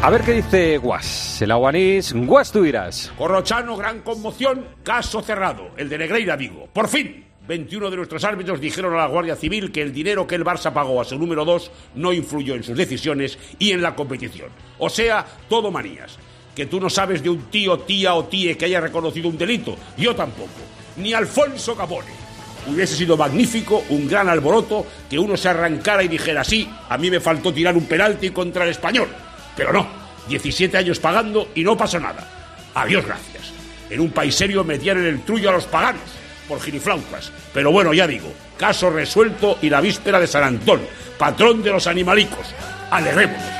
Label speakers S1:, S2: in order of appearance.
S1: A ver qué dice Guas. El aguanís, Guas tú irás.
S2: Corrochano, gran conmoción, caso cerrado. El de Negreira Vigo. Por fin. 21 de nuestros árbitros dijeron a la Guardia Civil que el dinero que el Barça pagó a su número 2 no influyó en sus decisiones y en la competición. O sea, todo manías. Que tú no sabes de un tío, tía o tíe que haya reconocido un delito. Yo tampoco. Ni Alfonso Capone. Hubiese sido magnífico, un gran alboroto, que uno se arrancara y dijera, sí, a mí me faltó tirar un penalti contra el español. Pero no, 17 años pagando y no pasó nada. Adiós, gracias. En un país serio metían en el trullo a los paganos por giriflautas. Pero bueno, ya digo, caso resuelto y la víspera de San Antón, patrón de los animalicos. Alegremos.